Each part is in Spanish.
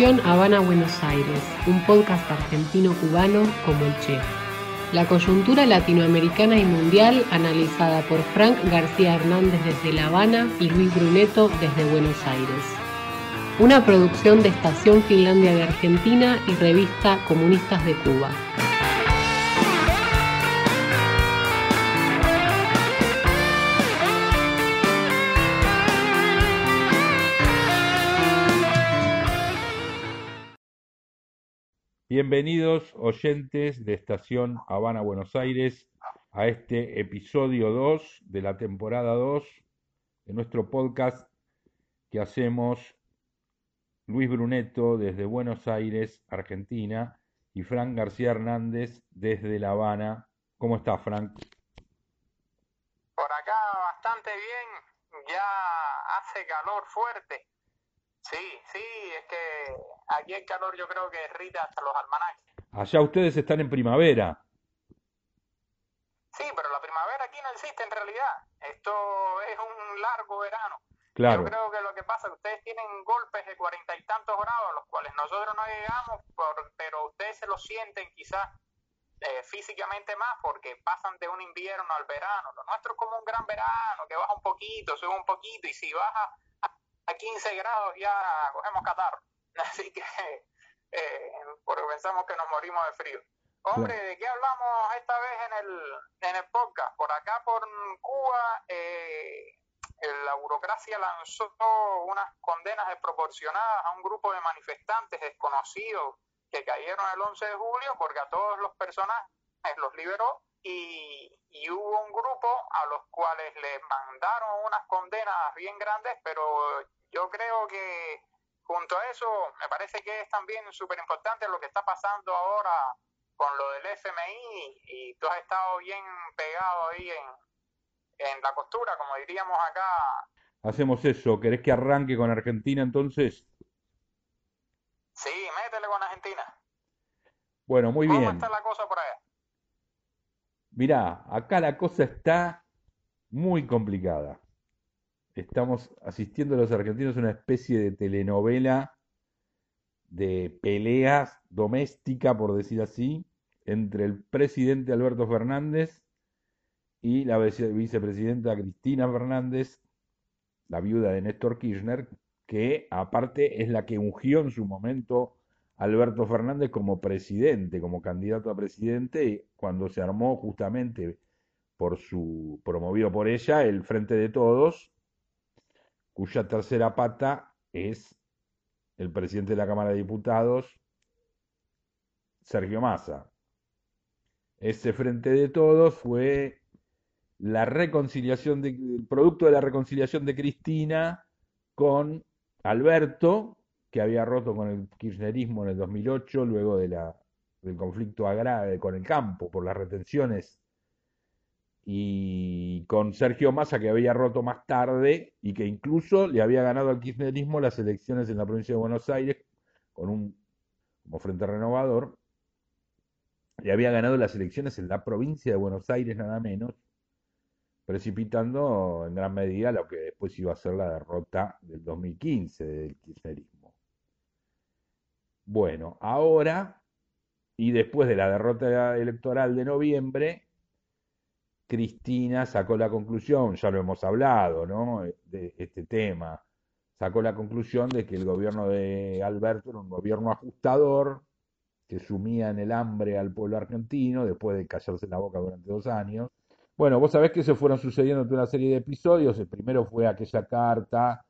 Estación Habana Buenos Aires, un podcast argentino-cubano como el Che. La coyuntura latinoamericana y mundial analizada por Frank García Hernández desde La Habana y Luis Bruneto desde Buenos Aires. Una producción de Estación Finlandia de Argentina y revista Comunistas de Cuba. Bienvenidos oyentes de Estación Habana Buenos Aires a este episodio 2 de la temporada 2 de nuestro podcast que hacemos Luis Bruneto desde Buenos Aires, Argentina, y Frank García Hernández desde La Habana. ¿Cómo está, Frank? Por acá bastante bien, ya hace calor fuerte. Sí, sí, es que aquí el calor yo creo que irrita hasta los almanaques. Allá ustedes están en primavera. Sí, pero la primavera aquí no existe en realidad. Esto es un largo verano. Claro. Yo creo que lo que pasa es que ustedes tienen golpes de cuarenta y tantos grados, a los cuales nosotros no llegamos, por, pero ustedes se lo sienten quizás eh, físicamente más porque pasan de un invierno al verano. Lo nuestro es como un gran verano, que baja un poquito, sube un poquito, y si baja a 15 grados ya cogemos catarro. Así que, eh, porque pensamos que nos morimos de frío. Hombre, ¿de qué hablamos esta vez en el, en el podcast? Por acá, por Cuba, eh, la burocracia lanzó unas condenas desproporcionadas a un grupo de manifestantes desconocidos que cayeron el 11 de julio porque a todos los personajes los liberó y, y, hubo un grupo a los cuales les mandaron unas condenas bien grandes, pero yo creo que junto a eso me parece que es también súper importante lo que está pasando ahora con lo del FMI y tú has estado bien pegado ahí en, en la costura, como diríamos acá. Hacemos eso, ¿querés que arranque con Argentina entonces? Sí, métele con Argentina. Bueno, muy bien. ¿Cómo está la cosa por allá? Mirá, acá la cosa está muy complicada. Estamos asistiendo los argentinos a una especie de telenovela de peleas doméstica, por decir así, entre el presidente Alberto Fernández y la vicepresidenta Cristina Fernández, la viuda de Néstor Kirchner, que aparte es la que ungió en su momento Alberto Fernández como presidente, como candidato a presidente, cuando se armó justamente por su, promovido por ella, el Frente de Todos, cuya tercera pata es el presidente de la Cámara de Diputados, Sergio Massa. Ese Frente de Todos fue la reconciliación de, el producto de la reconciliación de Cristina con Alberto, que había roto con el kirchnerismo en el 2008, luego de la, del conflicto agrave con el campo por las retenciones, y con Sergio Massa, que había roto más tarde y que incluso le había ganado al kirchnerismo las elecciones en la provincia de Buenos Aires con un como frente renovador, le había ganado las elecciones en la provincia de Buenos Aires nada menos, precipitando en gran medida lo que después iba a ser la derrota del 2015 del kirchnerismo. Bueno, ahora, y después de la derrota electoral de noviembre, Cristina sacó la conclusión, ya lo hemos hablado, ¿no? De este tema, sacó la conclusión de que el gobierno de Alberto era un gobierno ajustador, que sumía en el hambre al pueblo argentino después de callarse la boca durante dos años. Bueno, vos sabés que se fueron sucediendo toda una serie de episodios. El primero fue aquella carta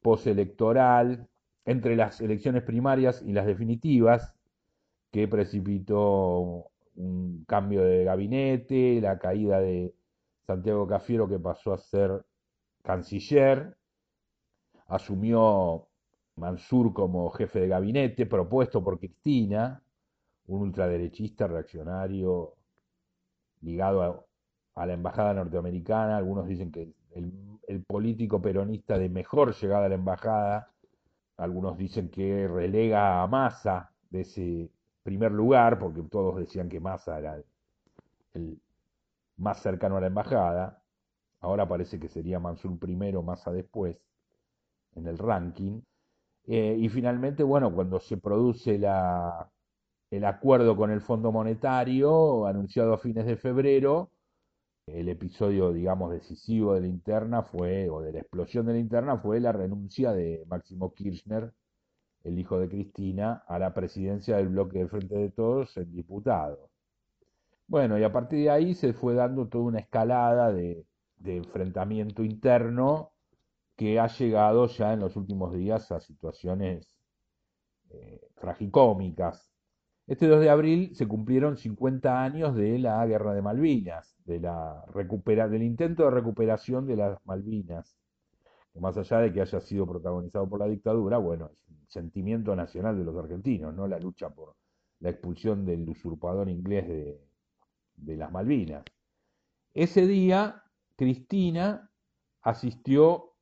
postelectoral entre las elecciones primarias y las definitivas, que precipitó un cambio de gabinete, la caída de Santiago Cafiero que pasó a ser canciller, asumió Mansur como jefe de gabinete, propuesto por Cristina, un ultraderechista reaccionario ligado a, la embajada norteamericana, algunos dicen que el, el político peronista de mejor llegada a la embajada, algunos dicen que relega a Massa de ese primer lugar, porque todos decían que Massa era el, más cercano a la embajada. Ahora parece que sería Mansur primero, Massa después, en el ranking. Eh, y finalmente, bueno, cuando se produce la, el acuerdo con el Fondo Monetario, anunciado a fines de febrero, el episodio, digamos, decisivo de la interna fue, o de la explosión de la interna, fue la renuncia de Máximo Kirchner, el hijo de Cristina, a la presidencia del bloque de Frente de Todos en diputado. Bueno, y a partir de ahí se fue dando toda una escalada de, enfrentamiento interno que ha llegado ya en los últimos días a situaciones eh, tragicómicas. Este 2 de abril se cumplieron 50 años de la Guerra de Malvinas, de la del intento de recuperación de las Malvinas, más allá de que haya sido protagonizado por la dictadura, bueno, es un sentimiento nacional de los argentinos, ¿no? La lucha por la expulsión del usurpador inglés de, de las Malvinas. Ese día, Cristina asistió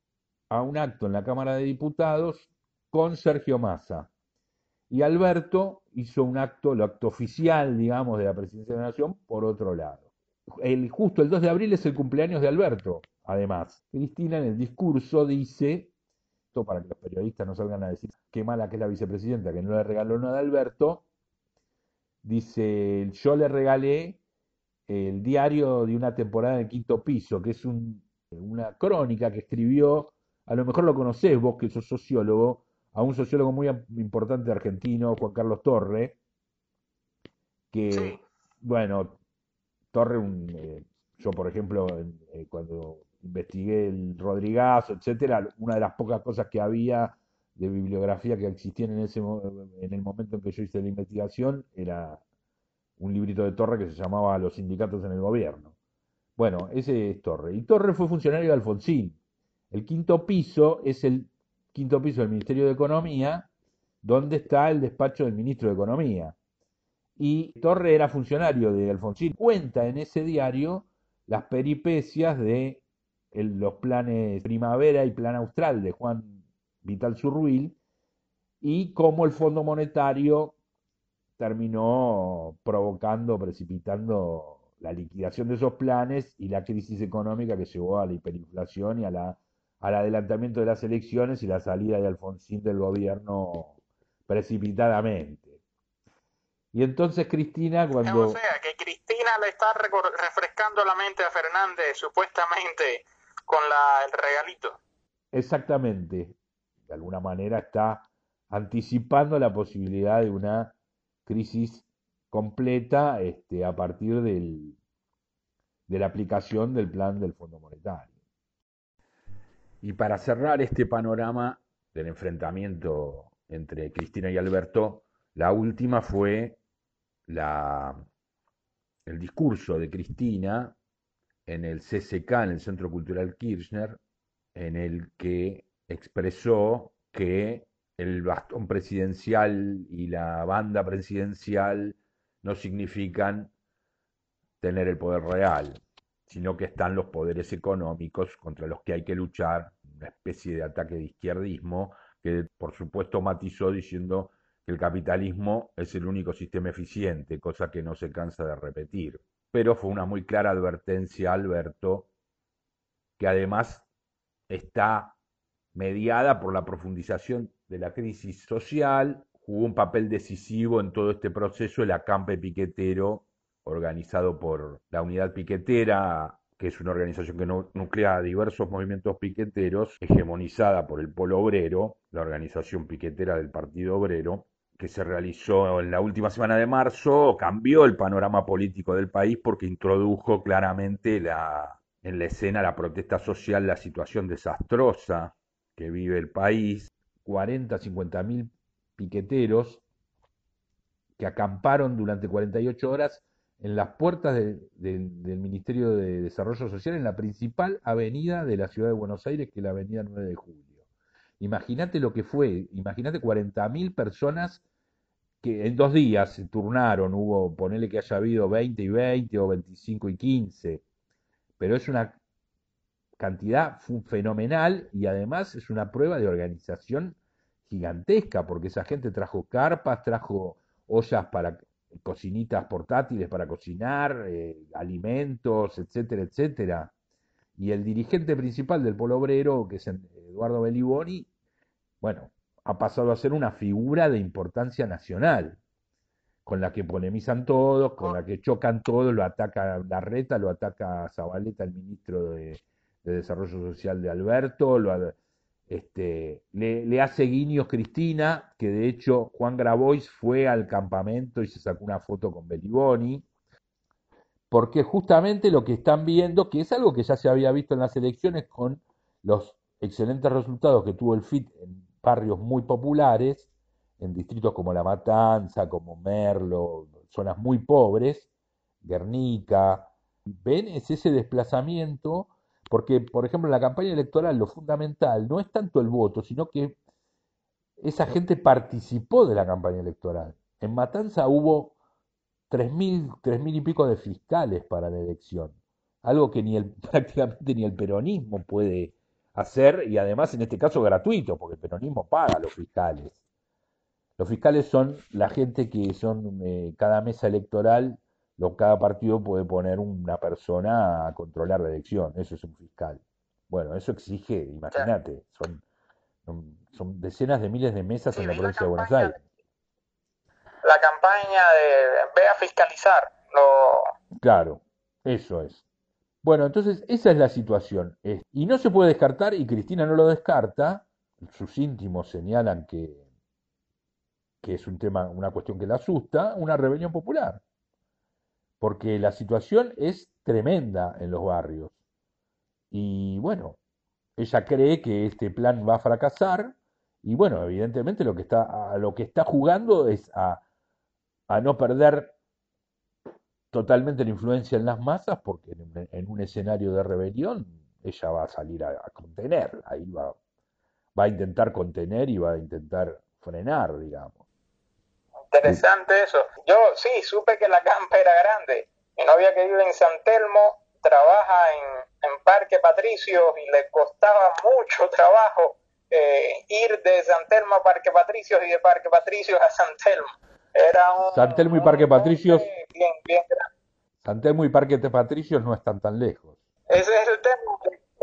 a un acto en la Cámara de Diputados con Sergio Massa. Y Alberto hizo un acto, el acto oficial, digamos, de la presidencia de la Nación, por otro lado. El, justo el 2 de abril es el cumpleaños de Alberto, además. Cristina en el discurso dice, esto para que los periodistas no salgan a decir qué mala que es la vicepresidenta, que no le regaló nada a Alberto, dice, yo le regalé el diario de una temporada en quinto piso, que es una crónica que escribió, a lo mejor lo conocés vos que sos sociólogo, a un sociólogo muy importante argentino, Juan Carlos Torre, que, bueno, Torre, eh, yo por ejemplo, eh, cuando investigué el Rodrigazo, etcétera, una de las pocas cosas que había de bibliografía que existían en, ese, en el momento en que yo hice la investigación era un librito de Torre que se llamaba Los sindicatos en el gobierno. Bueno, ese es Torre. Y Torre fue funcionario de Alfonsín. El quinto piso es el quinto piso del Ministerio de Economía, donde está el despacho del ministro de Economía. Y Torre era funcionario de Alfonsín. Cuenta en ese diario las peripecias de los planes Primavera y Plan Austral de Juan Vital Zurruil y cómo el Fondo Monetario terminó provocando, precipitando la liquidación de esos planes y la crisis económica que llevó a la hiperinflación y a la, al adelantamiento de las elecciones y la salida de Alfonsín del gobierno precipitadamente. Y entonces Cristina cuando... O sea, que Cristina le está refrescando la mente a Fernández supuestamente con la, el regalito. Exactamente. De alguna manera está anticipando la posibilidad de una crisis completa este, a partir del, de la aplicación del plan del Fondo Monetario. Y para cerrar este panorama del enfrentamiento entre Cristina y Alberto, la última fue la, el discurso de Cristina en el CCK, en el Centro Cultural Kirchner, en el que expresó que el bastón presidencial y la banda presidencial no significan tener el poder real, sino que están los poderes económicos contra los que hay que luchar, una especie de ataque de izquierdismo, que por supuesto matizó diciendo que el capitalismo es el único sistema eficiente, cosa que no se cansa de repetir. Pero fue una muy clara advertencia, Alberto, que además está mediada por la profundización de la crisis social, jugó un papel decisivo en todo este proceso el acampe piquetero organizado por la Unidad Piquetera, que es una organización que nuclea diversos movimientos piqueteros, hegemonizada por el Polo Obrero, la organización piquetera del Partido Obrero, que se realizó en la última semana de marzo, cambió el panorama político del país porque introdujo claramente la, en la escena la protesta social, la situación desastrosa que vive el país, 40, 50 mil piqueteros que acamparon durante 48 horas en las puertas del Ministerio de Desarrollo Social en la principal avenida de la ciudad de Buenos Aires, que es la avenida 9 de Julio. Imagínate lo que fue, imagínate 40.000 personas que en dos días se turnaron, hubo, ponele que haya habido 20 y 20 o 25 y 15, pero es una cantidad fenomenal y además es una prueba de organización gigantesca, porque esa gente trajo carpas, trajo ollas para cocinitas portátiles para cocinar, eh, alimentos, etcétera, etcétera. Y el dirigente principal del Polo Obrero, que es Eduardo Beliboni, bueno, ha pasado a ser una figura de importancia nacional, con la que polemizan todos, con la que chocan todos, lo ataca Larreta, lo ataca Zabaleta, el ministro de, Desarrollo Social de Alberto, lo, este, le, hace guiños Cristina, que de hecho Juan Grabois fue al campamento y se sacó una foto con Beliboni, porque justamente lo que están viendo, que es algo que ya se había visto en las elecciones con los excelentes resultados que tuvo el FIT en barrios muy populares, en distritos como La Matanza, como Merlo, zonas muy pobres, Guernica, ven es ese desplazamiento porque, por ejemplo, en la campaña electoral lo fundamental no es tanto el voto, sino que esa gente participó de la campaña electoral. En Matanza hubo tres mil, tres mil y pico de fiscales para la elección, algo que ni el, prácticamente ni el peronismo puede hacer y además en este caso gratuito, porque el peronismo paga a los fiscales. Los fiscales son la gente que son eh, cada mesa electoral cada partido puede poner una persona a controlar la elección, eso es un fiscal. Bueno, eso exige, imagínate, son, son decenas de miles de mesas en la provincia de Buenos Aires. La campaña de ve a fiscalizar. Lo... Claro, eso es. Bueno, entonces esa es la situación. Y no se puede descartar, y Cristina no lo descarta, sus íntimos señalan que, que es un tema, una cuestión que le asusta, una rebelión popular porque la situación es tremenda en los barrios. Y bueno, ella cree que este plan va a fracasar y bueno, evidentemente lo que está, a lo que está jugando es a, no perder totalmente la influencia en las masas porque en, un escenario de rebelión ella va a salir a, a, contener, ahí va, va a intentar contener y va a intentar frenar, digamos. Interesante eso. Yo sí, supe que la campa era grande. Mi novia que vive en San Telmo trabaja en, en Parque Patricios y le costaba mucho trabajo eh, ir de San Telmo a Parque Patricios y de Parque Patricios a San Telmo. Era un, San Telmo y Parque Patricios. Bien, bien grande. San Telmo y Parque Patricios no están tan lejos. Ese es el tema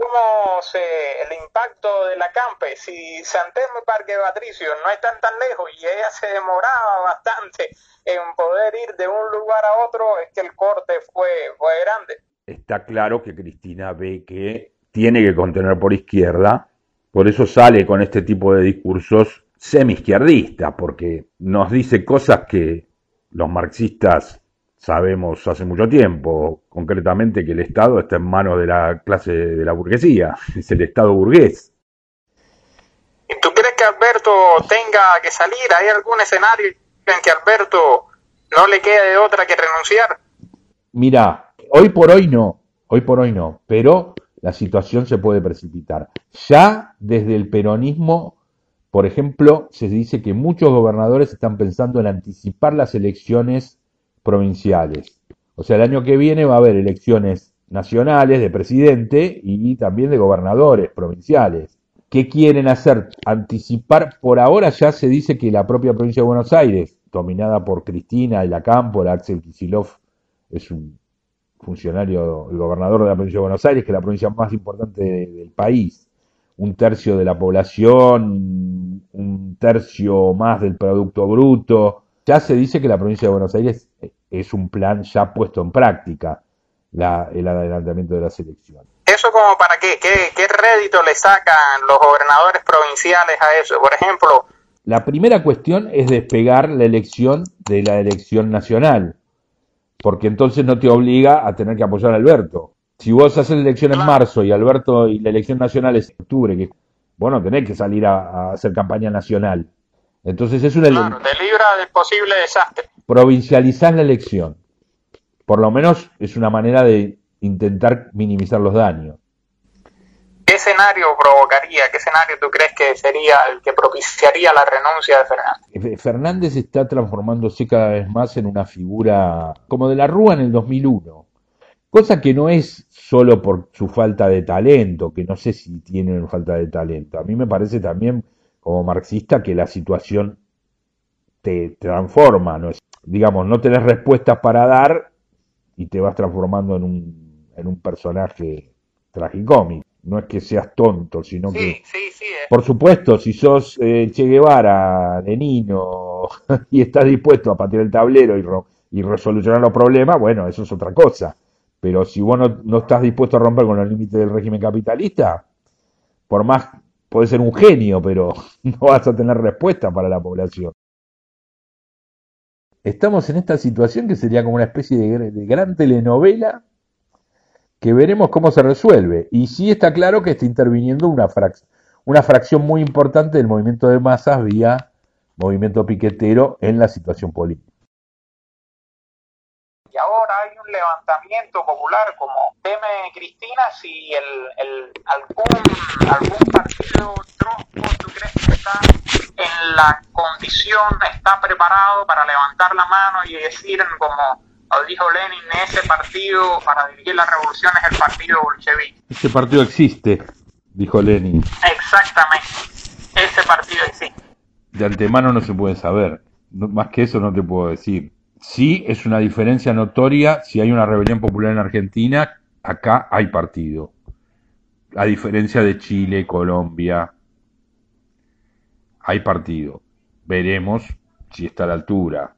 cómo se, el impacto de la campe, si Santelmo y Parque Patricio no están tan lejos y ella se demoraba bastante en poder ir de un lugar a otro, es que el corte fue, fue grande. Está claro que Cristina ve que tiene que contener por izquierda, por eso sale con este tipo de discursos semi-izquierdistas, porque nos dice cosas que los marxistas sabemos hace mucho tiempo, concretamente que el Estado está en manos de la clase de la burguesía, es el Estado burgués. ¿Y tú crees que Alberto tenga que salir? ¿Hay algún escenario en que Alberto no le quede de otra que renunciar? Mira, hoy por hoy no, hoy por hoy no, pero la situación se puede precipitar. Ya desde el peronismo, por ejemplo, se dice que muchos gobernadores están pensando en anticipar las elecciones provinciales. O sea, el año que viene va a haber elecciones nacionales de presidente y también de gobernadores provinciales. ¿Qué quieren hacer? Anticipar, por ahora ya se dice que la propia provincia de Buenos Aires, dominada por Cristina de la Campo, la Axel Kisilov es un funcionario, el gobernador de la provincia de Buenos Aires, que es la provincia más importante del país, un tercio de la población, un tercio más del Producto Bruto, ya se dice que la provincia de Buenos Aires es un plan ya puesto en práctica, la, el adelantamiento de la selección. ¿Eso como para qué? qué? rédito le sacan los gobernadores provinciales a eso? Por ejemplo... La primera cuestión es despegar la elección de la elección nacional, porque entonces no te obliga a tener que apoyar a Alberto. Si vos haces la elección en marzo y Alberto y la elección nacional es en octubre, que bueno, tenés que salir a, a hacer campaña nacional. Entonces es una... Claro, te libra del posible desastre. Provincializar la elección. Por lo menos es una manera de intentar minimizar los daños. ¿Qué escenario provocaría, qué escenario tú crees que sería el que propiciaría la renuncia de Fernández? Fernández está transformándose cada vez más en una figura como de la Rúa en el 2001, cosa que no es solo por su falta de talento, que no sé si tiene falta de talento, a mí me parece también como marxista que la situación te transforma, ¿no? digamos, no tenés respuestas para dar y te vas transformando en un, en un personaje tragicómico. no es que seas tonto, sino Sí, que, sí, sí. eh. por supuesto, si sos eh, Che Guevara, Lenino, y estás dispuesto a patear el tablero y, ro- y resolucionar los problemas, bueno, eso es otra cosa. Pero si vos no, no estás dispuesto a romper con los límites del régimen capitalista, por más, podés ser un genio, pero no vas a tener respuesta para la población. Estamos en esta situación que sería como una especie de, gr- de gran telenovela que veremos cómo se resuelve. Y sí está claro que está interviniendo una, una fracción muy importante del movimiento de masas vía movimiento piquetero en la situación política. Levantamiento popular, como teme Cristina, si el, el, algún, algún partido trosco, ¿tú crees que está en la condición, está preparado para levantar la mano y decir, como dijo Lenin, ese partido para dirigir la revolución es el partido bolchevique? Ese partido existe, dijo Lenin. Exactamente, ese partido existe. De antemano no se puede saber. Más que eso no te puedo decir. Sí es una diferencia notoria si hay una rebelión popular en Argentina, acá hay partido. A diferencia de Chile, Colombia, hay partido. Veremos si está a la altura.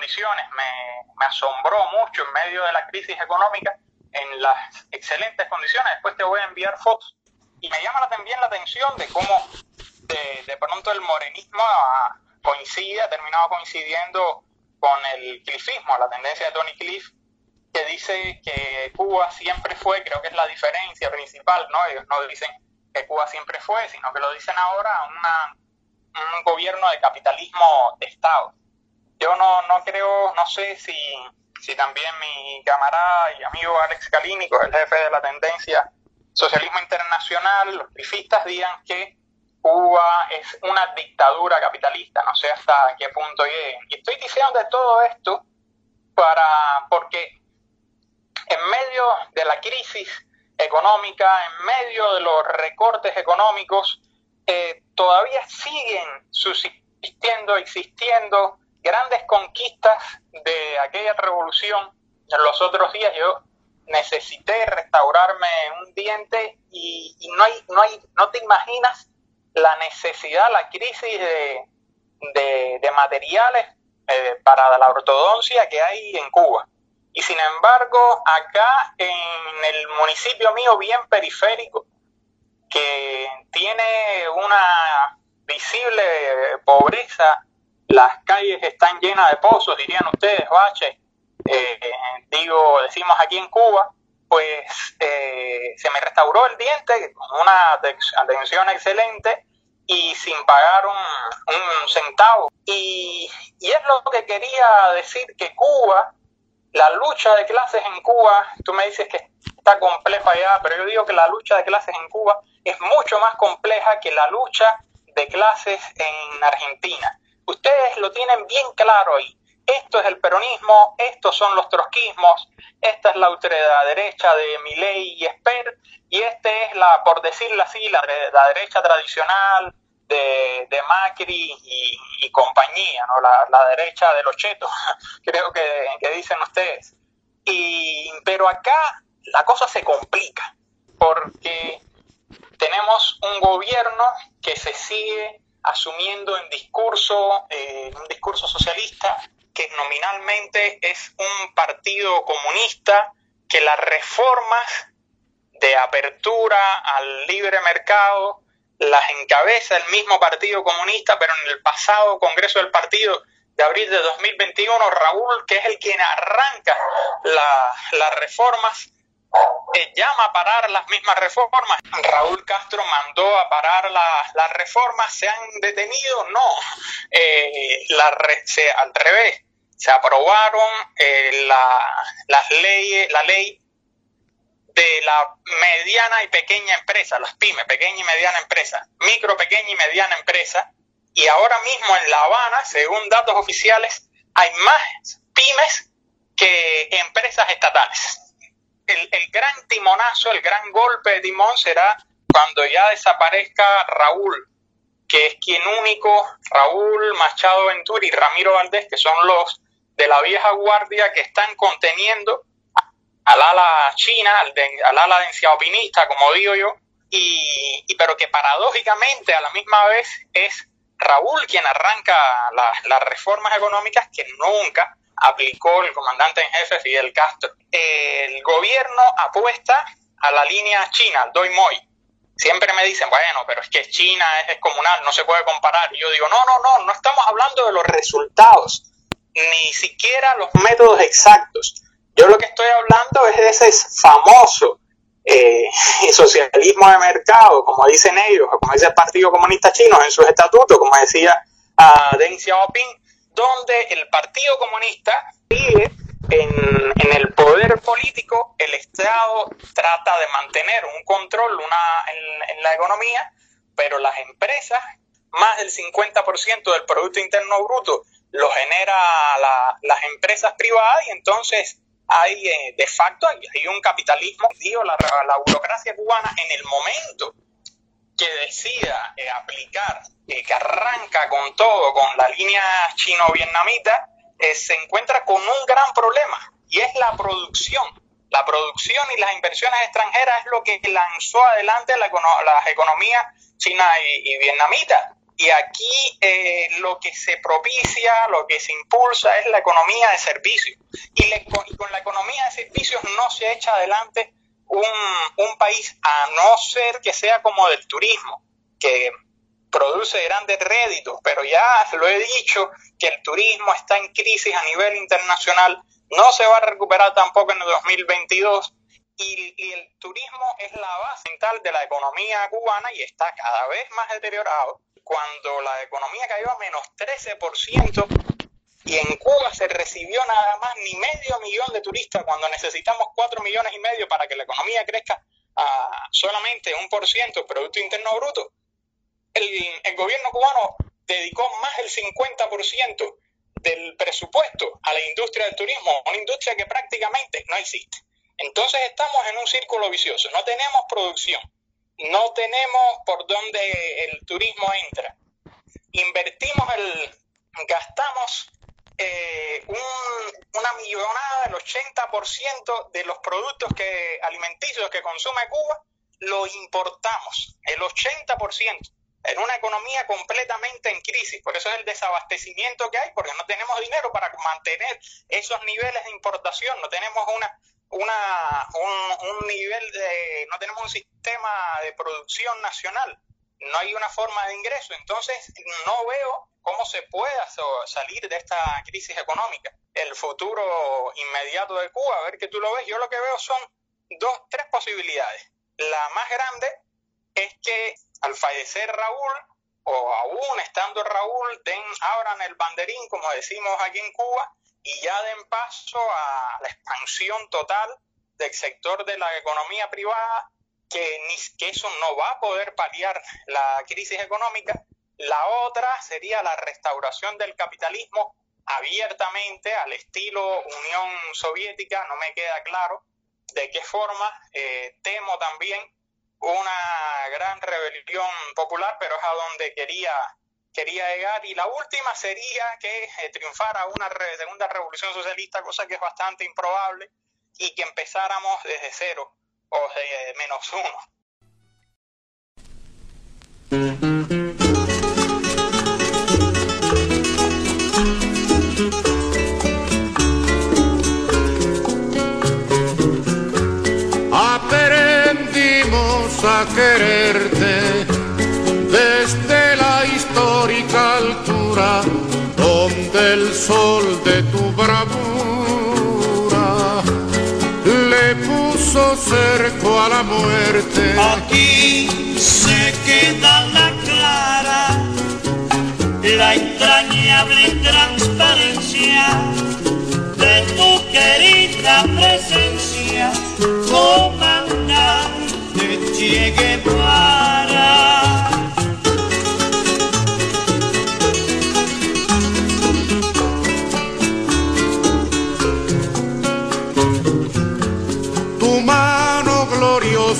Condiciones, me, me asombró mucho en medio de la crisis económica, en las excelentes condiciones, después te voy a enviar fotos y me llama también la atención de cómo de, de pronto el morenismo ha- coincide, ha terminado coincidiendo con el clifismo, la tendencia de Tony Cliff, que dice que Cuba siempre fue, creo que es la diferencia principal, ¿no? Ellos no dicen que Cuba siempre fue, sino que lo dicen ahora una, un gobierno de capitalismo de Estado. Yo no, no creo, no sé si, si también mi camarada y amigo Alex Calínico, el jefe de la tendencia socialismo internacional, los pifistas digan que Cuba es una dictadura capitalista, no sé hasta qué punto lleguen. Y estoy diciendo de todo esto para porque en medio de la crisis económica, en medio de los recortes económicos, eh, todavía siguen subsistiendo, existiendo grandes conquistas de aquella revolución. Los otros días yo necesité restaurarme un diente y, y no hay, no hay, no te imaginas la necesidad, la crisis de, de, de materiales eh, para la ortodoncia que hay en Cuba. Y sin embargo, acá en el municipio mío, bien periférico, que tiene una visible pobreza, las calles están llenas de pozos, dirían ustedes, baches, eh, digo, decimos aquí en Cuba, pues eh, se me restauró el diente con una atención excelente y sin pagar un, un centavo. Y, y, es lo que quería decir que Cuba, la lucha de clases en Cuba, tú me dices que está compleja ya, pero yo digo que la lucha de clases en Cuba es mucho más compleja que la lucha de clases en Argentina. Ustedes lo tienen bien claro ahí. Esto es el peronismo, estos son los trotskismos, esta es la ultraderecha de Milei y Esper, y este es la, por decirlo así, la, la derecha tradicional de, de Macri y, y, compañía, ¿no? La, la, derecha de los chetos, creo que, que dicen ustedes. Y, pero acá la cosa se complica, porque tenemos un gobierno que se sigue asumiendo en discurso, eh, un discurso socialista, que nominalmente es un partido comunista, que las reformas de apertura al libre mercado las encabeza el mismo Partido Comunista, pero en el pasado Congreso del Partido de abril de 2021, Raúl, que es el quien arranca la, las reformas, eh, llama a parar las mismas reformas. Raúl Castro mandó a parar la, las reformas, ¿se han detenido? No, eh, la, se, al revés, se aprobaron eh, la, las leyes, la ley de la mediana y pequeña empresa, las pymes, pequeña y mediana empresa, micro, pequeña y mediana empresa, y ahora mismo en La Habana, según datos oficiales, hay más pymes que empresas estatales. El, gran timonazo, el gran golpe de timón será cuando ya desaparezca Raúl, que es quien único, Raúl Machado Ventura y Ramiro Valdés, que son los de la vieja guardia que están conteniendo al ala china, al, de, al ala denciaopinista, como digo yo, y, pero que paradójicamente a la misma vez es Raúl quien arranca la, las reformas económicas que nunca aplicó el comandante en jefe Fidel Castro. El gobierno apuesta a la línea china, Doi Moi. Siempre me dicen, bueno, pero es que China es descomunal, no se puede comparar. Yo digo, no, no, no, no estamos hablando de los resultados, ni siquiera los métodos exactos. Yo lo que estoy hablando es de ese famoso eh, socialismo de mercado, como dicen ellos, como dice el Partido Comunista Chino en sus estatutos, como decía uh, Deng Xiaoping, donde el Partido Comunista sigue en, el poder político, el Estado trata de mantener un control una, en, la economía, pero las empresas, más del 50% del Producto Interno Bruto lo genera la- las empresas privadas y entonces hay eh, de facto hay, un capitalismo. Digo, la burocracia cubana en el momento que decida eh, aplicar, eh, que arranca con todo, con la línea chino-vietnamita, eh, se encuentra con un gran problema y es la producción. La producción y las inversiones extranjeras es lo que lanzó adelante la las economías china y, y vietnamita. Y aquí eh, lo que se propicia, lo que se impulsa es la economía de servicios. Y con la economía de servicios no se echa adelante un, un país a no ser que sea como del turismo, que produce grandes réditos, pero ya lo he dicho que el turismo está en crisis a nivel internacional, no se va a recuperar tampoco en el 2022 y, y el turismo es la base mental de la economía cubana y está cada vez más deteriorado. Cuando la economía cayó a menos 13%, y en Cuba se recibió nada más ni medio millón de turistas cuando necesitamos cuatro millones y medio para que la economía crezca a solamente un por ciento Producto Interno Bruto. El, el gobierno cubano dedicó más del 50% del presupuesto a la industria del turismo, una industria que prácticamente no existe. Entonces estamos en un círculo vicioso, no tenemos producción, no tenemos por dónde el turismo entra. Invertimos el, gastamos eh, un- una millonada, el 80% de los productos que, alimenticios que consume Cuba, lo importamos, el 80%, en una economía completamente en crisis. Por eso es el desabastecimiento que hay, porque no tenemos dinero para mantener esos niveles de importación, no tenemos una, una, un, un nivel de, no tenemos un sistema de producción nacional, no hay una forma de ingreso. Entonces, no veo cómo se pueda salir de esta crisis económica. El futuro inmediato de Cuba, a ver que tú lo ves, yo lo que veo son dos, tres posibilidades. La más grande es que al fallecer Raúl, o aún estando Raúl, den, abran el banderín, como decimos aquí en Cuba, y ya den paso a la expansión total del sector de la economía privada, que, eso no va a poder paliar la crisis económica. La otra sería la restauración del capitalismo abiertamente al estilo Unión Soviética, no me queda claro de qué forma. Eh, temo también una gran rebelión popular, pero es a donde quería, quería llegar. Y la última sería que eh, triunfara una segunda revolución socialista, cosa que es bastante improbable, y que empezáramos desde cero o de menos uno. Aprendimos a quererte desde la histórica altura donde el sol de tu bravura puso a la muerte. Aquí se queda la clara, la entrañable transparencia de tu querida presencia, comandante Che Guevara.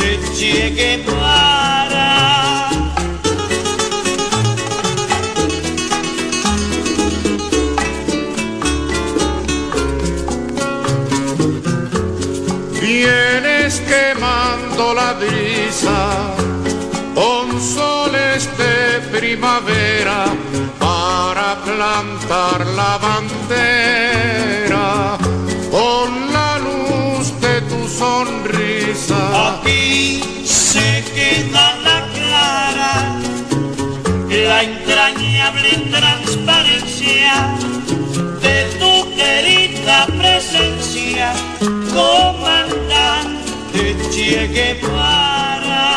Che Guevara. Vienes quemando la brisa con soles de primavera para plantar la bandera queda la clara, la entrañable transparencia de tu querida presencia, comandante Che Guevara.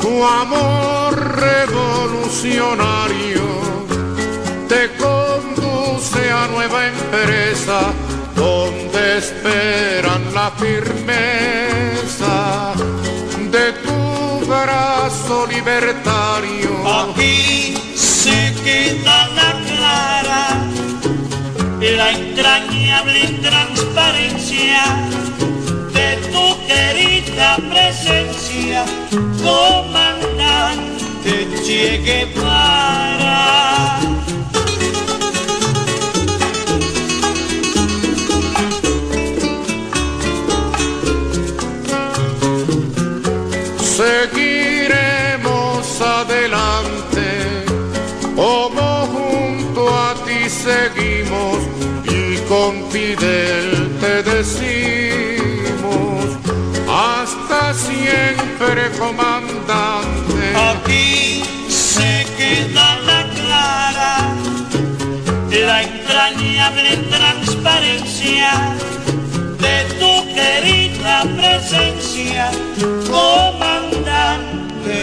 Tu amor revolucionario te conduce a nueva empresa donde esperan la firmeza de tu brazo libertario. Aquí se queda la clara, la entrañable transparencia de tu querida presencia, comandante Che Guevara. Con Fidel te decimos, hasta siempre comandante. Aquí se queda la clara, la entrañable transparencia de tu querida presencia, comandante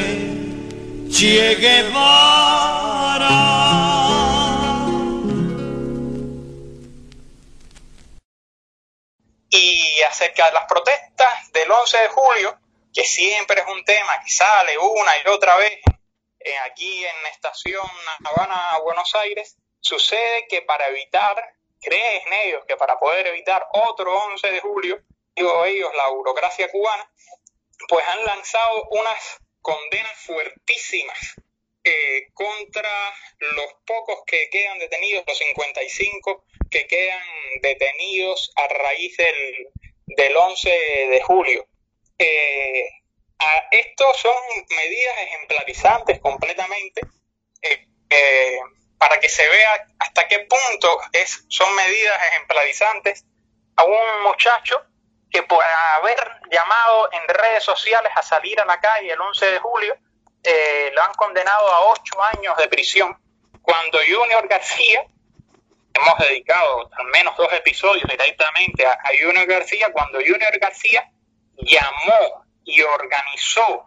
Che Guevara. Y acerca de las protestas del 11 de julio, que siempre es un tema que sale una y otra vez eh, aquí en Estación Habana, Buenos Aires, sucede que para evitar, creen ellos que para poder evitar otro 11 de julio, digo ellos, la burocracia cubana, pues han lanzado unas condenas fuertísimas eh, contra los pocos que quedan detenidos, los 55 que quedan detenidos a raíz del, del 11 de julio. Eh, estos son medidas ejemplarizantes completamente eh, eh, para que se vea hasta qué punto es, son medidas ejemplarizantes a un muchacho que por haber llamado en redes sociales a salir a la calle el 11 de julio, eh, lo han condenado a ocho años de prisión, cuando Junior García, hemos dedicado al menos dos episodios directamente a, a Junior García, cuando Junior García llamó y organizó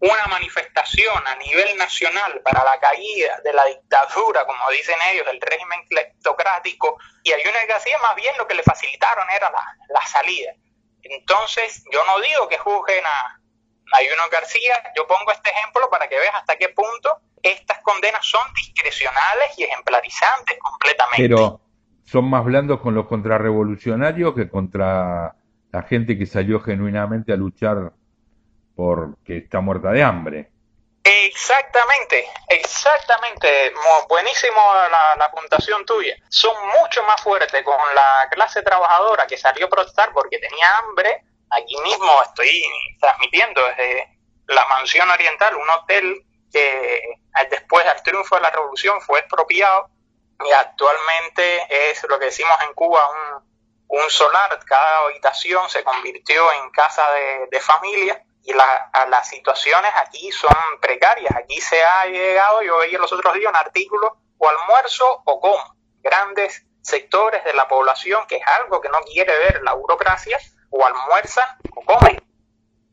una manifestación a nivel nacional para la caída de la dictadura, como dicen ellos, del régimen cleptocrático, y a Junior García más bien lo que le facilitaron era la, la salida. Entonces, yo no digo que juzguen a, a Junior García, yo pongo este ejemplo para que veas hasta qué punto estas condenas son discrecionales y ejemplarizantes completamente. Pero son más blandos con los contrarrevolucionarios que contra la gente que salió genuinamente a luchar porque está muerta de hambre. Exactamente, exactamente. Buenísimo la, la puntuación tuya. Son mucho más fuertes con la clase trabajadora que salió a protestar porque tenía hambre. Aquí mismo estoy transmitiendo desde la Mansión Oriental, un hotel que después del triunfo de la revolución fue expropiado y actualmente es lo que decimos en Cuba un, un solar. Cada habitación se convirtió en casa de, de familia y la- las situaciones aquí son precarias. Aquí se ha llegado, yo veía los otros días un artículo, o almuerzo o como. Grandes sectores de la población, que es algo que no quiere ver la burocracia, o almuerzan o comen.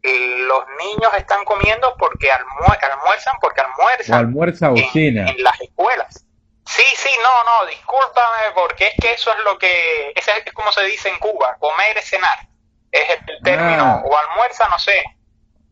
Los niños están comiendo porque almue- almuerzan, porque O almuerzan almuerza o en, cena. en las escuelas. Sí, sí, no, no, discúlpame, porque es que eso es lo que, ese es como se dice en Cuba, comer es cenar. Es el término, Ah. o almuerza, no sé.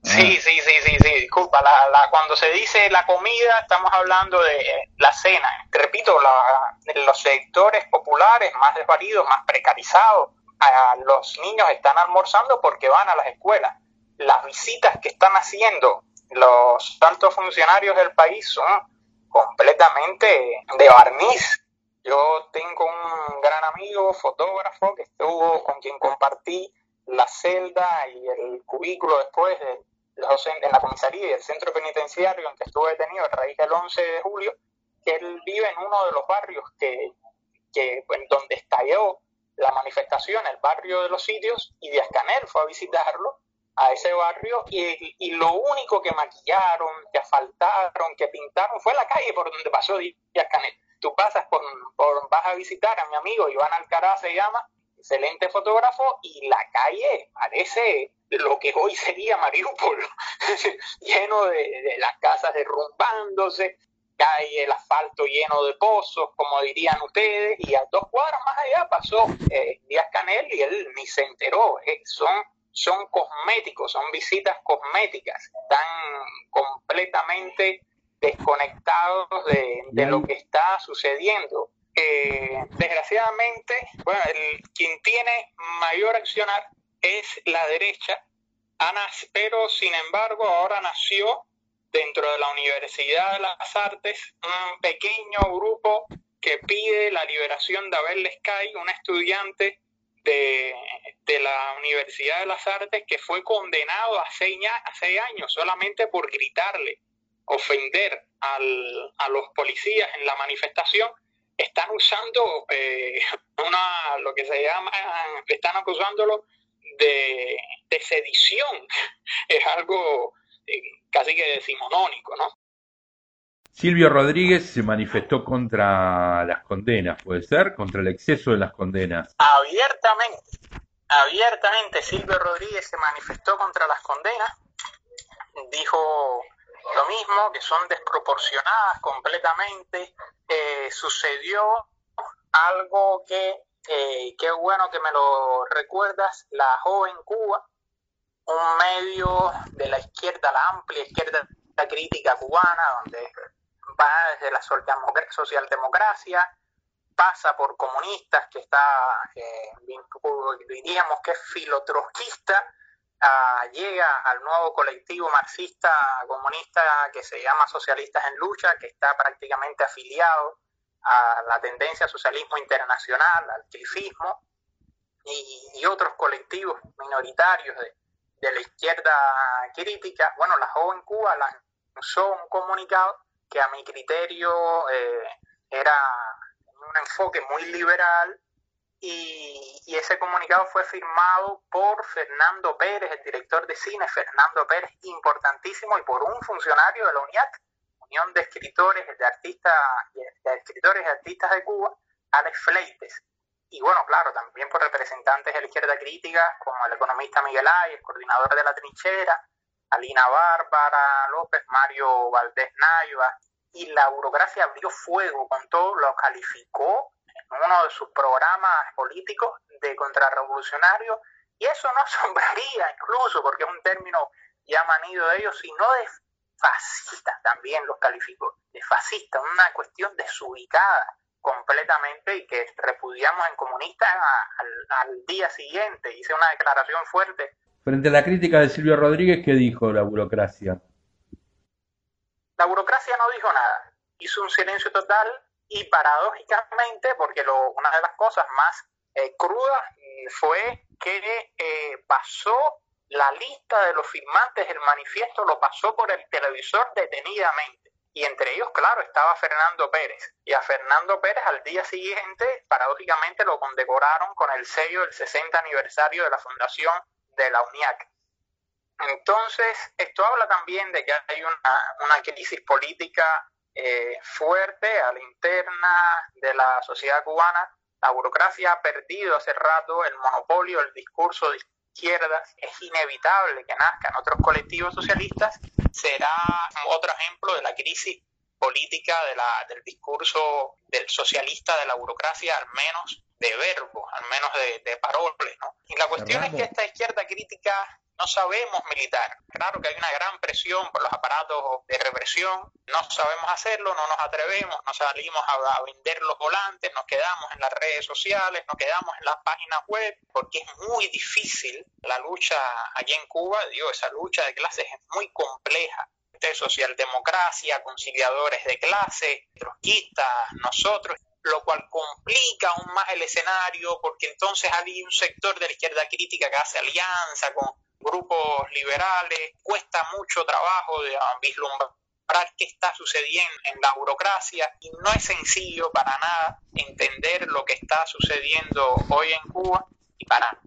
Sí, sí, sí, sí, sí, disculpa, la, la, cuando se dice la comida, estamos hablando de la cena. Te repito, la, los sectores populares más desvalidos, más precarizados, a los niños están almorzando porque van a las escuelas. Las visitas que están haciendo los altos funcionarios del país son completamente de barniz. Yo tengo un gran amigo, fotógrafo, que estuvo con quien compartí la celda y el cubículo después de los, en la comisaría y el centro penitenciario en que estuve detenido a raíz del 11 de julio, él vive en uno de los barrios que, que donde estalló la manifestación, el barrio de los sitios, y Díaz fue a visitarlo a ese barrio y, y lo único que maquillaron, que asfaltaron, que pintaron fue la calle por donde pasó Díaz Canel. Tú pasas por, por vas a visitar a mi amigo Iván Alcaraz se llama, excelente fotógrafo y la calle parece lo que hoy sería Mariupol, lleno de, de las casas derrumbándose, calle, el asfalto lleno de pozos, como dirían ustedes, y a dos cuadras más allá pasó eh, Díaz Canel y él ni se enteró. Eh, son, son cosméticos, son visitas cosméticas, están completamente desconectados de, de lo que está sucediendo. Eh, desgraciadamente, bueno, el, quien tiene mayor accionar es la derecha, Ana, pero sin embargo ahora nació dentro de la Universidad de las Artes un pequeño grupo que pide la liberación de Abel Sky, un estudiante de, la Universidad de las Artes que fue condenado a seis, años solamente por gritarle, ofender al, a los policías en la manifestación. Están usando eh, una, lo que se llama, están acusándolo de, de sedición. Es algo eh, casi que decimonónico, ¿no? Silvio Rodríguez se manifestó contra las condenas, ¿puede ser? Contra el exceso de las condenas. Abiertamente, abiertamente Silvio Rodríguez se manifestó contra las condenas, dijo lo mismo, que son desproporcionadas completamente. Eh, sucedió algo que, eh, qué bueno que me lo recuerdas, la joven Cuba, un medio de la izquierda, la amplia izquierda crítica cubana, donde va desde la socialdemocracia, pasa por comunistas, que está, eh, diríamos que es filotrotskista, uh, llega al nuevo colectivo marxista comunista que se llama Socialistas en Lucha, que está prácticamente afiliado a la tendencia al socialismo internacional, al clifismo, y, y otros colectivos minoritarios de, de la izquierda crítica, bueno, la joven Cuba lanzó un comunicado que a mi criterio eh, era un enfoque muy liberal y, ese comunicado fue firmado por Fernando Pérez, el director de cine, Fernando Pérez, importantísimo, y por un funcionario de la UNIAC, Unión de Escritores de Artistas, de Escritores y Artistas de Cuba, Alex Fleites. Y bueno, claro, también por representantes de la izquierda crítica, como el economista Miguel Ay, el coordinador de la trinchera, Alina Bárbara López, Mario Valdés Naiva, y la burocracia abrió fuego con todo, lo calificó en uno de sus programas políticos de contrarrevolucionario, y eso no asombraría incluso, porque es un término ya manido de ellos, sino de fascista también los calificó, de fascista, una cuestión desubicada completamente y que repudiamos en comunistas al, al, día siguiente. Hice una declaración fuerte. Frente a la crítica de Silvio Rodríguez, ¿qué dijo la burocracia? La burocracia no dijo nada. Hizo un silencio total y paradójicamente, porque lo, una de las cosas más eh, crudas fue que eh, pasó la lista de los firmantes del manifiesto, lo pasó por el televisor detenidamente y entre ellos, claro, estaba Fernando Pérez. Y a Fernando Pérez al día siguiente, paradójicamente, lo condecoraron con el sello del 60 aniversario de la fundación de la UNIAC. Entonces, esto habla también de que hay una, una crisis política eh, fuerte a la interna de la sociedad cubana. La burocracia ha perdido hace rato el monopolio del discurso de izquierdas. Es inevitable que nazcan otros colectivos socialistas será otro ejemplo de la crisis política de del discurso del socialista de la burocracia, al menos de verbos, al menos de, de paroles. ¿no? Y la cuestión es que esta izquierda crítica no sabemos militar. Claro que hay una gran presión por los aparatos de represión, no sabemos hacerlo, no nos atrevemos, no salimos a, a, vender los volantes, nos quedamos en las redes sociales, nos quedamos en las páginas web, porque es muy difícil la lucha allí en Cuba, digo, esa lucha de clases es muy compleja. De socialdemocracia, conciliadores de clase, trotskistas, nosotros, lo cual complica aún más el escenario porque entonces hay un sector de la izquierda crítica que hace alianza con grupos liberales, cuesta mucho trabajo de vislumbrar qué está sucediendo en la burocracia y no es sencillo para nada entender lo que está sucediendo hoy en Cuba y para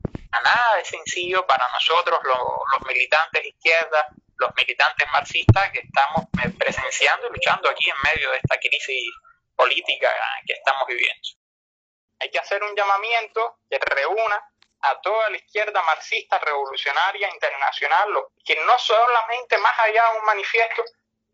nada de sencillo para nosotros lo- los militantes de izquierda, los militantes marxistas que estamos presenciando y luchando aquí en medio de esta crisis política que estamos viviendo. Hay que hacer un llamamiento que reúna a toda la izquierda marxista revolucionaria internacional, que no solamente más allá de un manifiesto,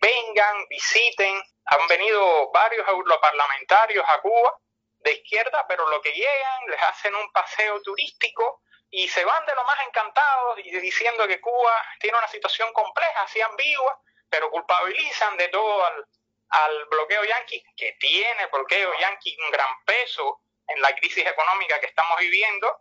vengan, visiten, han venido varios europarlamentarios a Cuba de izquierda, pero lo que llegan les hacen un paseo turístico y se van de lo más encantados y diciendo que Cuba tiene una situación compleja, así ambigua, pero culpabilizan de todo al, al bloqueo yanqui, que tiene bloqueo yanqui un gran peso en la crisis económica que estamos viviendo,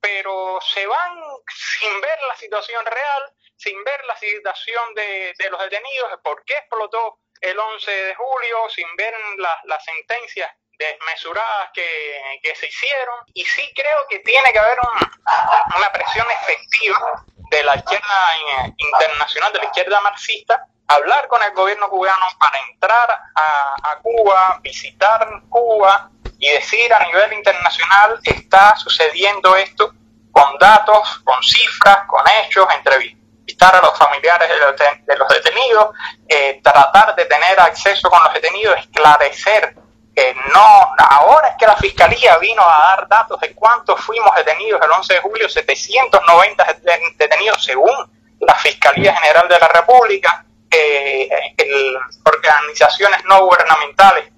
pero se van sin ver la situación real, sin ver la situación de, de los detenidos, de por qué explotó el 11 de julio, sin ver la- las sentencias desmesuradas que, que se hicieron. Y sí creo que tiene que haber un- una presión efectiva de la izquierda internacional, de la izquierda marxista, hablar con el gobierno cubano para entrar a, Cuba, visitar Cuba y decir a nivel internacional está sucediendo esto con datos, con cifras, con hechos, entrevistar a los familiares de los, de- de los detenidos, eh, tratar de tener acceso con los detenidos, esclarecer que no, ahora es que la fiscalía vino a dar datos de cuántos fuimos detenidos el 11 de julio, 790 det- detenidos según la Fiscalía General de la República, eh, el- organizaciones no gubernamentales,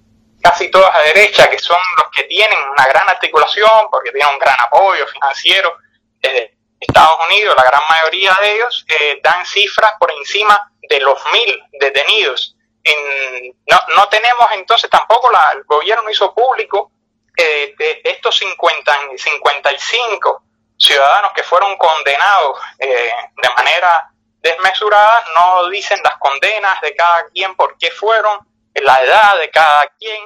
casi todas de derecha, que son los que tienen una gran articulación, porque tienen un gran apoyo financiero de Estados Unidos, la gran mayoría de ellos, eh, dan cifras por encima de los mil detenidos. En- no, no tenemos entonces tampoco, la, el gobierno hizo público eh, de estos 50, 55 ciudadanos que fueron condenados eh, de manera desmesurada, no dicen las condenas de cada quien, por qué fueron, la edad de cada quien,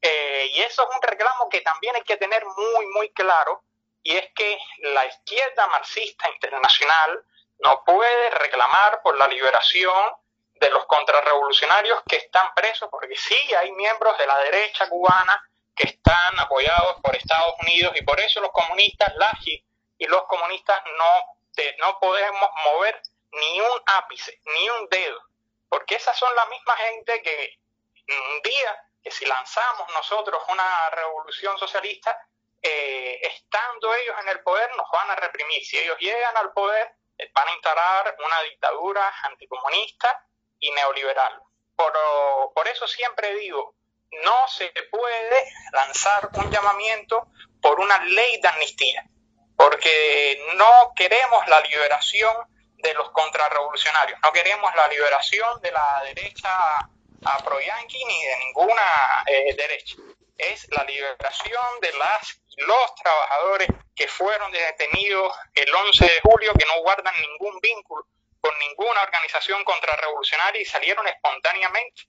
eh, y eso es un reclamo que también hay que tener muy, muy claro, y es que la izquierda marxista internacional no puede reclamar por la liberación de los contrarrevolucionarios que están presos, porque sí hay miembros de la derecha cubana que están apoyados por Estados Unidos y por eso los comunistas, las y, los comunistas no, no podemos mover ni un ápice, ni un dedo, porque esas son la misma gente que un día que si lanzamos nosotros una revolución socialista, eh, estando ellos en el poder nos van a reprimir. Si ellos llegan al poder, eh, van a instalar una dictadura anticomunista y neoliberal. Por, por eso siempre digo, no se puede lanzar un llamamiento por una ley de amnistía, porque no queremos la liberación de los contrarrevolucionarios, no queremos la liberación de la derecha a pro-yanqui ni de ninguna eh, derecha. Es la liberación de las los trabajadores que fueron detenidos el 11 de julio, que no guardan ningún vínculo con ninguna organización contrarrevolucionaria y salieron espontáneamente,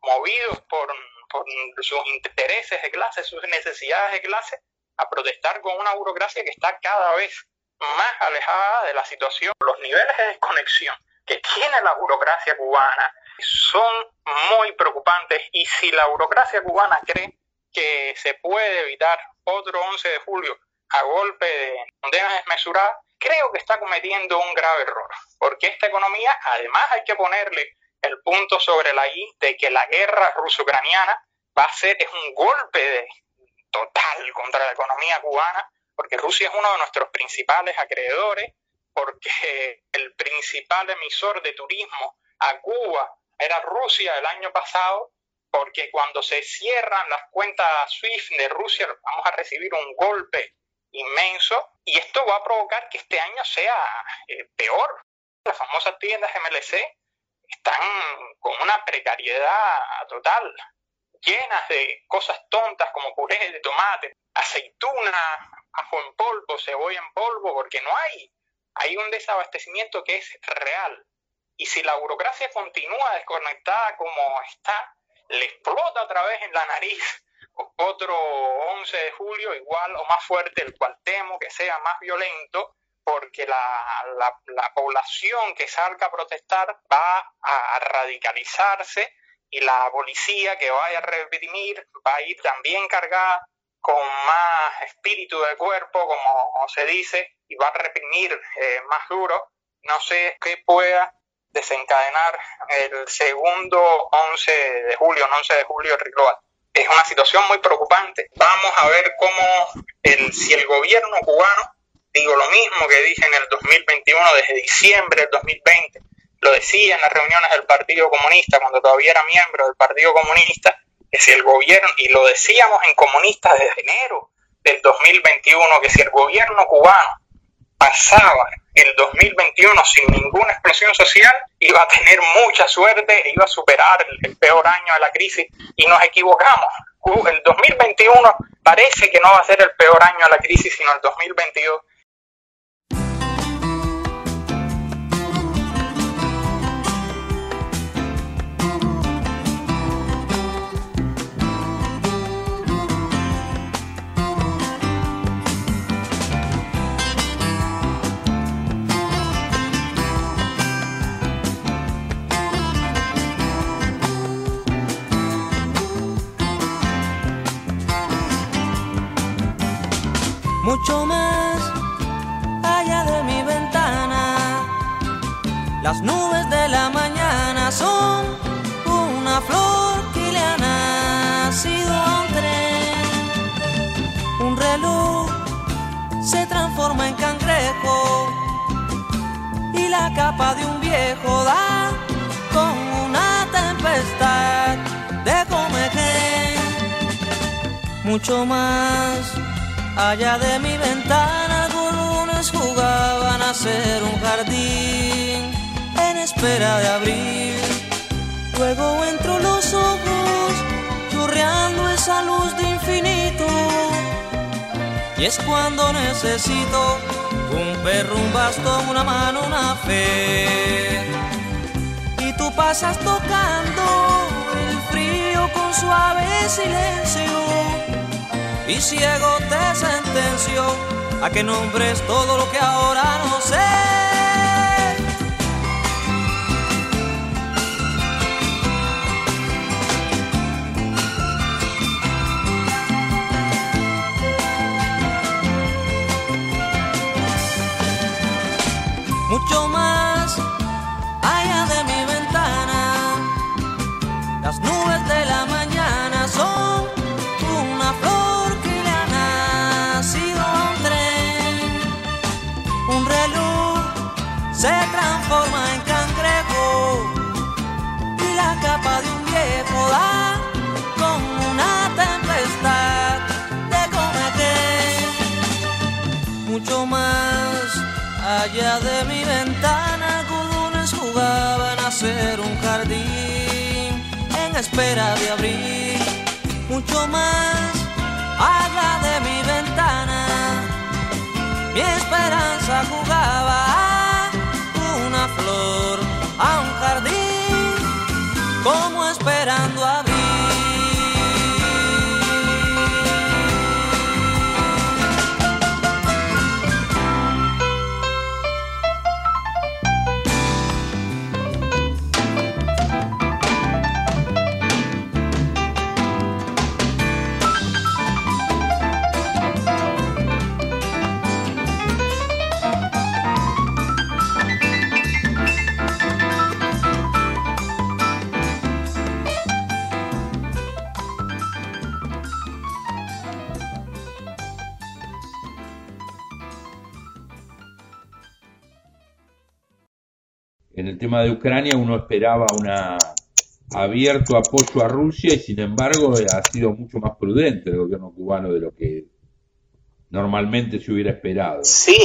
movidos por, por sus intereses de clase, sus necesidades de clase, a protestar con una burocracia que está cada vez más alejada de la situación. Los niveles de desconexión que tiene la burocracia cubana son muy preocupantes y si la burocracia cubana cree que se puede evitar otro 11 de julio a golpe de condenas desmesuradas, creo que está cometiendo un grave error, porque esta economía, además hay que ponerle el punto sobre la I de que la guerra ruso-ucraniana va a ser es un golpe de, total contra la economía cubana, porque Rusia es uno de nuestros principales acreedores, porque el principal emisor de turismo a Cuba era Rusia el año pasado, porque cuando se cierran las cuentas SWIFT de Rusia vamos a recibir un golpe inmenso y esto va a provocar que este año sea eh, peor. Las famosas tiendas MLC están con una precariedad total, llenas de cosas tontas como puré de tomate, aceituna, ajo en polvo, cebolla en polvo, porque no hay. Hay un desabastecimiento que es real. Y si la burocracia continúa desconectada como está, le explota otra vez en la nariz otro 11 de julio igual o más fuerte, el cual temo que sea más violento, porque la, la, la población que salga a protestar va a radicalizarse y la policía que vaya a reprimir va a ir también cargada con más espíritu de cuerpo, como se dice, y va a reprimir eh, más duro. No sé qué pueda desencadenar el segundo 11 de julio, 11 de julio, Riloa. Es una situación muy preocupante. Vamos a ver cómo el, si el gobierno cubano, digo lo mismo que dije en el 2021, desde diciembre del 2020, lo decía en las reuniones del Partido Comunista, cuando todavía era miembro del Partido Comunista, que si el gobierno, y lo decíamos en comunistas desde enero del 2021, que si el gobierno cubano pasaba el 2021 sin ninguna explosión social, iba a tener mucha suerte, iba a superar el, peor año de la crisis y nos equivocamos. El 2021 parece que no va a ser el peor año de la crisis, sino el 2022 Mucho más Allá de mi ventana algunos jugaban a ser un jardín en espera de abrir. Luego entro los ojos chorreando esa luz de infinito. Y es cuando necesito un perro, un bastón, una mano, una fe. Y tú pasas tocando el frío con suave silencio y ciego te sentenció a que nombres todo lo que ahora no sé. Espera de abrir. Mucho más allá de mi ventana, mi esperanza jugaba flor a un jardín, como esperando a tema de Ucrania uno esperaba un abierto apoyo a Rusia y sin embargo ha sido mucho más prudente el gobierno cubano de lo que normalmente se hubiera esperado. Sí,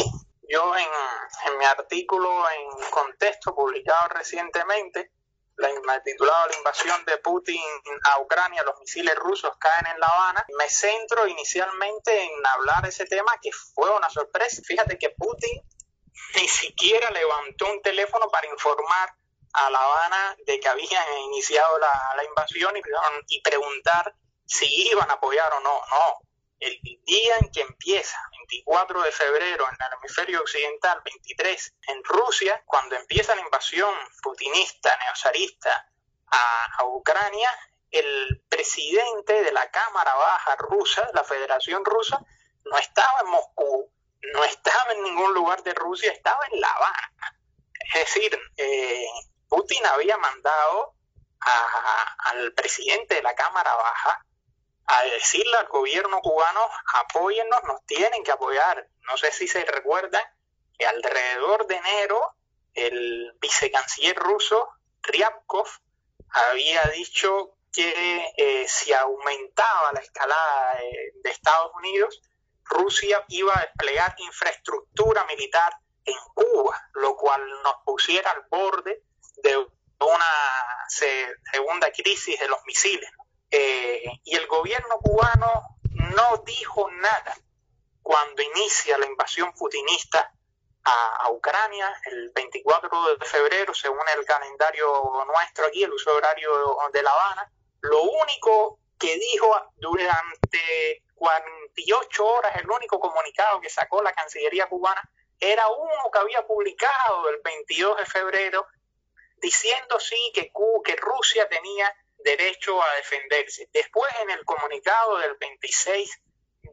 yo en, mi artículo en Contexto publicado recientemente, la, titulado La invasión de Putin a Ucrania, los misiles rusos caen en La Habana, me centro inicialmente en hablar ese tema que fue una sorpresa. Fíjate que Putin ni siquiera levantó un teléfono para informar a La Habana de que habían iniciado la, invasión y, y, preguntar si iban a apoyar o no. No, el día en que empieza, 24 de febrero en el hemisferio occidental, 23 en Rusia, cuando empieza la invasión putinista, neozarista a, a Ucrania, el presidente de la Cámara Baja rusa, la Federación Rusa, no estaba en Moscú, no estaba en ningún lugar de Rusia, estaba en La Habana. Es decir, eh, Putin había mandado al presidente de la Cámara Baja a decirle al gobierno cubano, apóyennos, nos tienen que apoyar. No sé si se recuerdan que alrededor de enero el vicecanciller ruso, Ryabkov, había dicho que eh, si aumentaba la escalada de Estados Unidos, Rusia iba a desplegar infraestructura militar en Cuba, lo cual nos pusiera al borde de una segunda crisis de los misiles. Eh, y el gobierno cubano no dijo nada cuando inicia la invasión putinista a, Ucrania el 24 de febrero, según el calendario nuestro aquí, el uso horario de La Habana. Lo único que dijo durante 48 horas, el único comunicado que sacó la Cancillería cubana era uno que había publicado el 22 de febrero diciendo sí que, que Rusia tenía derecho a defenderse. Después en el comunicado del 26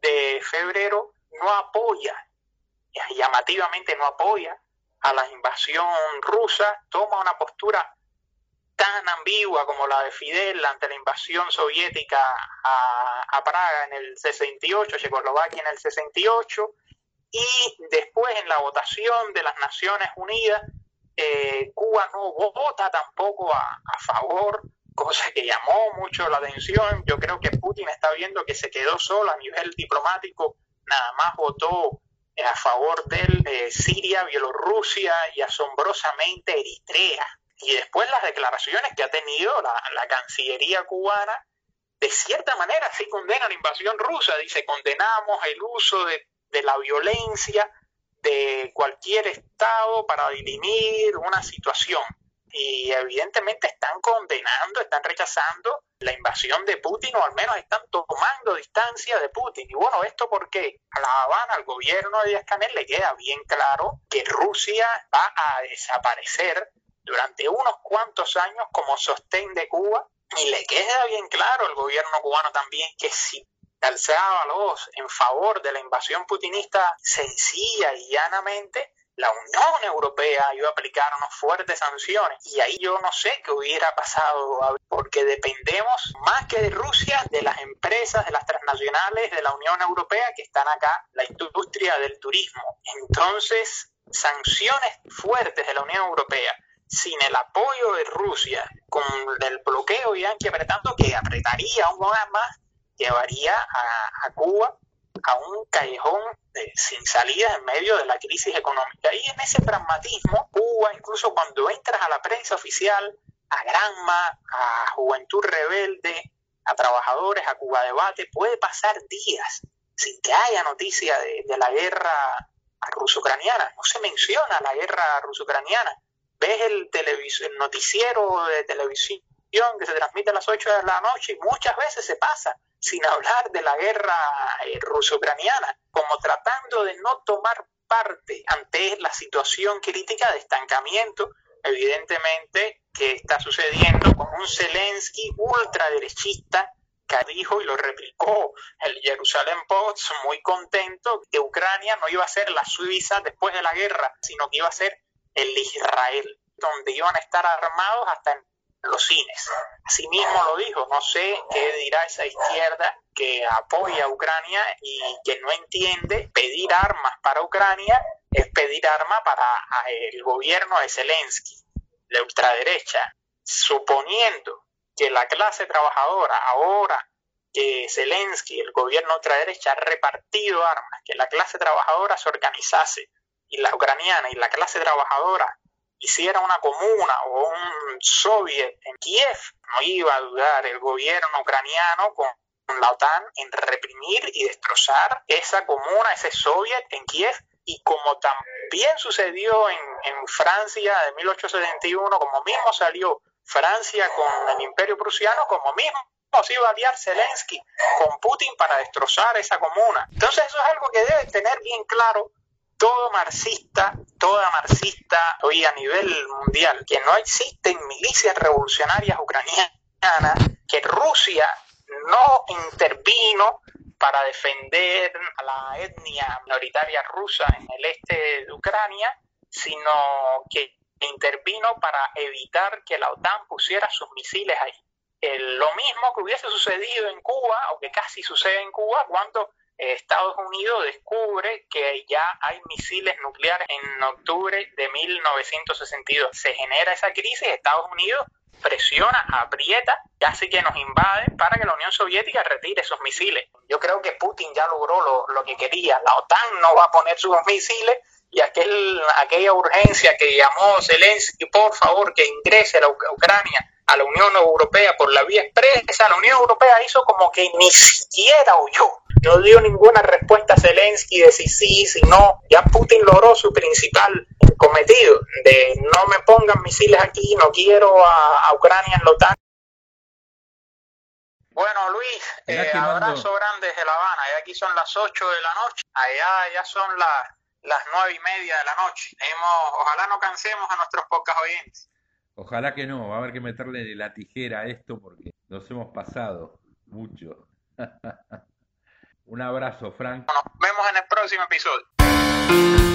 de febrero no apoya, llamativamente no apoya a la invasión rusa, toma una postura tan ambigua como la de Fidel ante la invasión soviética a, Praga en el 68, Checoslovaquia en el 68, y después en la votación de las Naciones Unidas, eh, Cuba no vota tampoco a, favor, cosa que llamó mucho la atención. Yo creo que Putin está viendo que se quedó solo a nivel diplomático, nada más votó a favor de eh, Siria, Bielorrusia y asombrosamente Eritrea. Y después las declaraciones que ha tenido la, Cancillería cubana, de cierta manera sí condena la invasión rusa, dice condenamos el uso de, de la violencia de cualquier Estado para dirimir una situación y evidentemente están condenando, están rechazando la invasión de Putin o al menos están tomando distancia de Putin. Y bueno, ¿esto porque A La Habana, al gobierno de Díaz le queda bien claro que Rusia va a desaparecer durante unos cuantos años como sostén de Cuba y le queda bien claro al gobierno cubano también que si alzaba la voz en favor de la invasión putinista sencilla y llanamente, la Unión Europea iba a aplicar unas fuertes sanciones y ahí yo no sé qué hubiera pasado porque dependemos más que de Rusia de las empresas, de las transnacionales de la Unión Europea que están acá, la industria del turismo. Entonces, sanciones fuertes de la Unión Europea sin el apoyo de Rusia, con el bloqueo yanqui apretando, que apretaría aún más, llevaría a, Cuba a un callejón sin salida en medio de la crisis económica. Y en ese pragmatismo, Cuba, incluso cuando entras a la prensa oficial, a Granma, a Juventud Rebelde, a trabajadores, a Cuba Debate, puede pasar días sin que haya noticia de, la guerra ruso-ucraniana. No se menciona la guerra ruso-ucraniana. Ves el, noticiero de televisión que se transmite a las 8 de la noche y muchas veces se pasa sin hablar de la guerra eh, ruso-ucraniana, como tratando de no tomar parte ante la situación crítica de estancamiento, evidentemente, que está sucediendo con un Zelensky ultraderechista que dijo y lo replicó el Jerusalem Post muy contento que Ucrania no iba a ser la Suiza después de la guerra, sino que iba a ser el Israel, donde iban a estar armados hasta los cines. Asimismo lo dijo, no sé qué dirá esa izquierda que apoya a Ucrania y que no entiende pedir armas para Ucrania es pedir armas para el gobierno de Zelensky, la ultraderecha, suponiendo que la clase trabajadora ahora que Zelensky, el gobierno ultraderecha, ha repartido armas, que la clase trabajadora se organizase y la ucraniana y la clase trabajadora hiciera una comuna o un soviet en Kiev, no iba a dudar el gobierno ucraniano con la OTAN en reprimir y destrozar esa comuna, ese soviet en Kiev, y como también sucedió en, Francia de 1871, como mismo salió Francia con el imperio prusiano, como mismo se iba a aliar Zelensky con Putin para destrozar esa comuna. Entonces eso es algo que debe tener bien claro todo marxista, toda marxista hoy a nivel mundial, que no existen milicias revolucionarias ucranianas, que Rusia no intervino para defender a la etnia minoritaria rusa en el este de Ucrania, sino que intervino para evitar que la OTAN pusiera sus misiles ahí. lo mismo que hubiese sucedido en Cuba, o que casi sucede en Cuba, cuando Estados Unidos descubre que ya hay misiles nucleares en octubre de 1962. Se genera esa crisis, Estados Unidos presiona, aprieta, casi que nos invade para que la Unión Soviética retire esos misiles. Yo creo que Putin ya logró lo, lo que quería. La OTAN no va a poner sus misiles y aquel, aquella urgencia que llamó Zelensky, por favor, que ingrese a Ucrania a la Unión Europea por la vía expresa, la Unión Europea hizo como que ni siquiera huyó. No dio ninguna respuesta a Zelensky de si sí, si no. Ya Putin logró su principal cometido de no me pongan misiles aquí, no quiero a, Ucrania en la OTAN. Bueno, Luis, eh, abrazo grande desde La Habana. Y aquí son las 8 de la noche. Allá ya son las, las 9 y media de la noche. Hemos, ojalá no cansemos a nuestros pocas oyentes. Ojalá que no, va a haber que meterle la tijera a esto porque nos hemos pasado mucho. Un abrazo, Frank. Nos vemos en el próximo episodio.